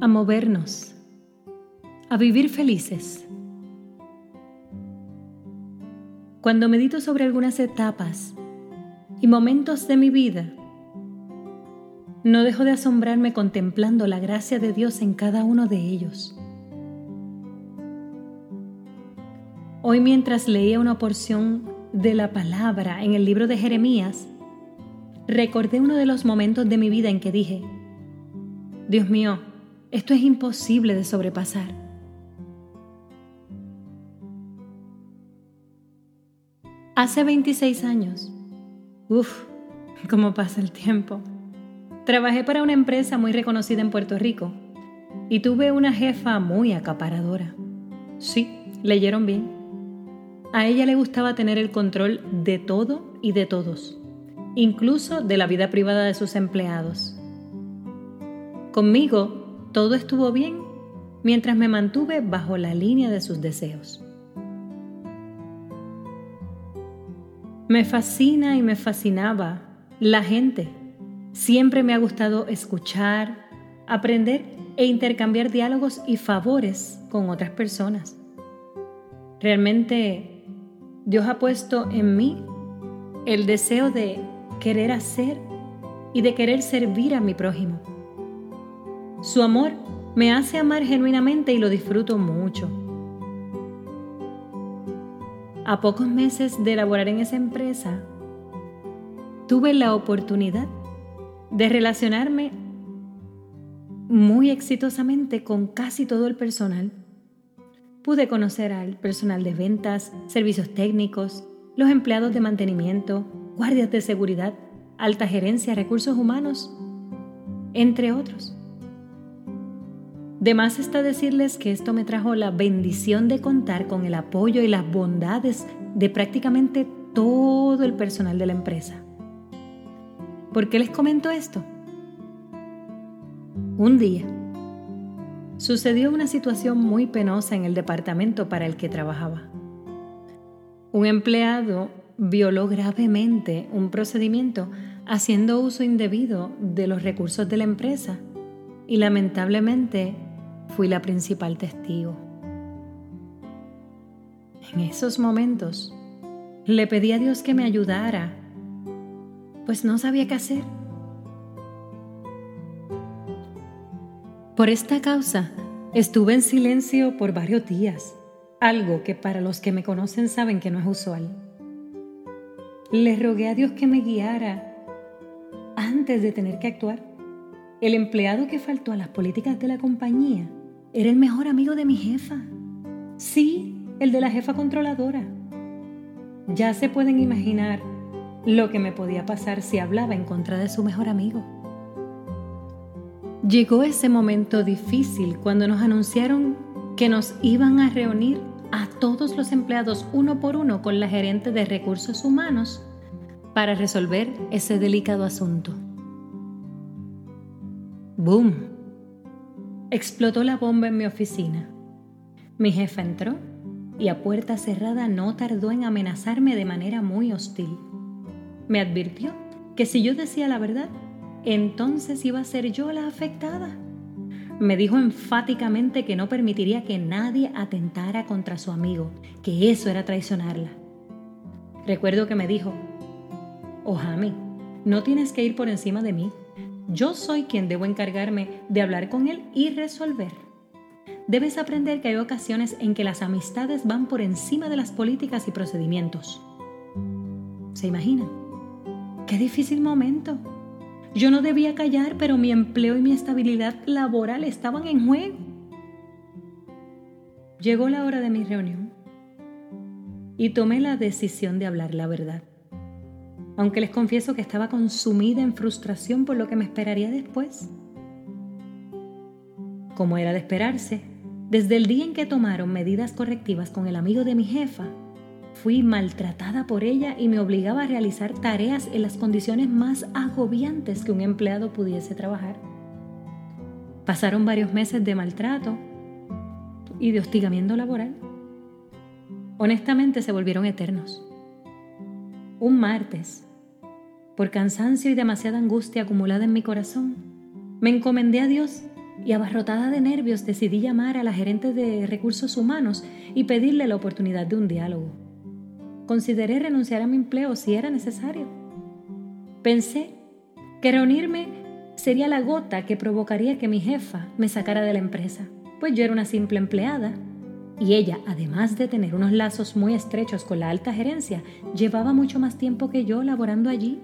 a movernos, a vivir felices. Cuando medito sobre algunas etapas y momentos de mi vida, no dejo de asombrarme contemplando la gracia de Dios en cada uno de ellos. Hoy mientras leía una porción de la palabra en el libro de Jeremías, recordé uno de los momentos de mi vida en que dije, Dios mío, esto es imposible de sobrepasar. Hace 26 años, uff, cómo pasa el tiempo, trabajé para una empresa muy reconocida en Puerto Rico y tuve una jefa muy acaparadora. Sí, leyeron bien. A ella le gustaba tener el control de todo y de todos, incluso de la vida privada de sus empleados. Conmigo todo estuvo bien mientras me mantuve bajo la línea de sus deseos. Me fascina y me fascinaba la gente. Siempre me ha gustado escuchar, aprender e intercambiar diálogos y favores con otras personas. Realmente Dios ha puesto en mí el deseo de querer hacer y de querer servir a mi prójimo. Su amor me hace amar genuinamente y lo disfruto mucho. A pocos meses de elaborar en esa empresa, tuve la oportunidad de relacionarme muy exitosamente con casi todo el personal. Pude conocer al personal de ventas, servicios técnicos, los empleados de mantenimiento, guardias de seguridad, alta gerencia, recursos humanos, entre otros. De más está decirles que esto me trajo la bendición de contar con el apoyo y las bondades de prácticamente todo el personal de la empresa. ¿Por qué les comento esto? Un día sucedió una situación muy penosa en el departamento para el que trabajaba. Un empleado violó gravemente un procedimiento haciendo uso indebido de los recursos de la empresa y lamentablemente fui la principal testigo. En esos momentos le pedí a Dios que me ayudara, pues no sabía qué hacer. Por esta causa estuve en silencio por varios días, algo que para los que me conocen saben que no es usual. Le rogué a Dios que me guiara antes de tener que actuar. El empleado que faltó a las políticas de la compañía era el mejor amigo de mi jefa. Sí, el de la jefa controladora. Ya se pueden imaginar lo que me podía pasar si hablaba en contra de su mejor amigo. Llegó ese momento difícil cuando nos anunciaron que nos iban a reunir a todos los empleados uno por uno con la gerente de recursos humanos para resolver ese delicado asunto. ¡Boom! Explotó la bomba en mi oficina. Mi jefa entró y a puerta cerrada no tardó en amenazarme de manera muy hostil. Me advirtió que si yo decía la verdad, entonces iba a ser yo la afectada. Me dijo enfáticamente que no permitiría que nadie atentara contra su amigo, que eso era traicionarla. Recuerdo que me dijo, Ojami, no tienes que ir por encima de mí. Yo soy quien debo encargarme de hablar con él y resolver. Debes aprender que hay ocasiones en que las amistades van por encima de las políticas y procedimientos. ¿Se imagina? Qué difícil momento. Yo no debía callar, pero mi empleo y mi estabilidad laboral estaban en juego. Llegó la hora de mi reunión y tomé la decisión de hablar la verdad aunque les confieso que estaba consumida en frustración por lo que me esperaría después. Como era de esperarse, desde el día en que tomaron medidas correctivas con el amigo de mi jefa, fui maltratada por ella y me obligaba a realizar tareas en las condiciones más agobiantes que un empleado pudiese trabajar. Pasaron varios meses de maltrato y de hostigamiento laboral. Honestamente se volvieron eternos. Un martes, por cansancio y demasiada angustia acumulada en mi corazón, me encomendé a Dios y abarrotada de nervios decidí llamar a la gerente de recursos humanos y pedirle la oportunidad de un diálogo. Consideré renunciar a mi empleo si era necesario. Pensé que reunirme sería la gota que provocaría que mi jefa me sacara de la empresa, pues yo era una simple empleada y ella, además de tener unos lazos muy estrechos con la alta gerencia, llevaba mucho más tiempo que yo laborando allí.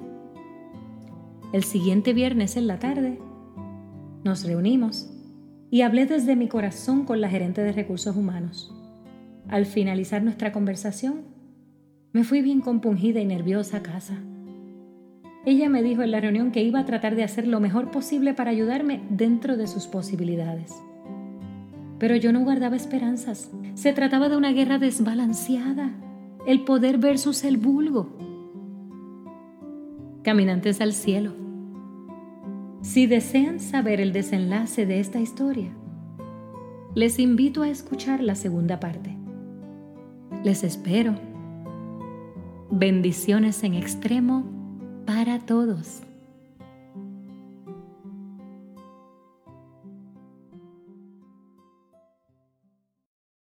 El siguiente viernes en la tarde nos reunimos y hablé desde mi corazón con la gerente de recursos humanos. Al finalizar nuestra conversación, me fui bien compungida y nerviosa a casa. Ella me dijo en la reunión que iba a tratar de hacer lo mejor posible para ayudarme dentro de sus posibilidades. Pero yo no guardaba esperanzas. Se trataba de una guerra desbalanceada, el poder versus el vulgo. Caminantes al cielo. Si desean saber el desenlace de esta historia, les invito a escuchar la segunda parte. Les espero. Bendiciones en extremo para todos.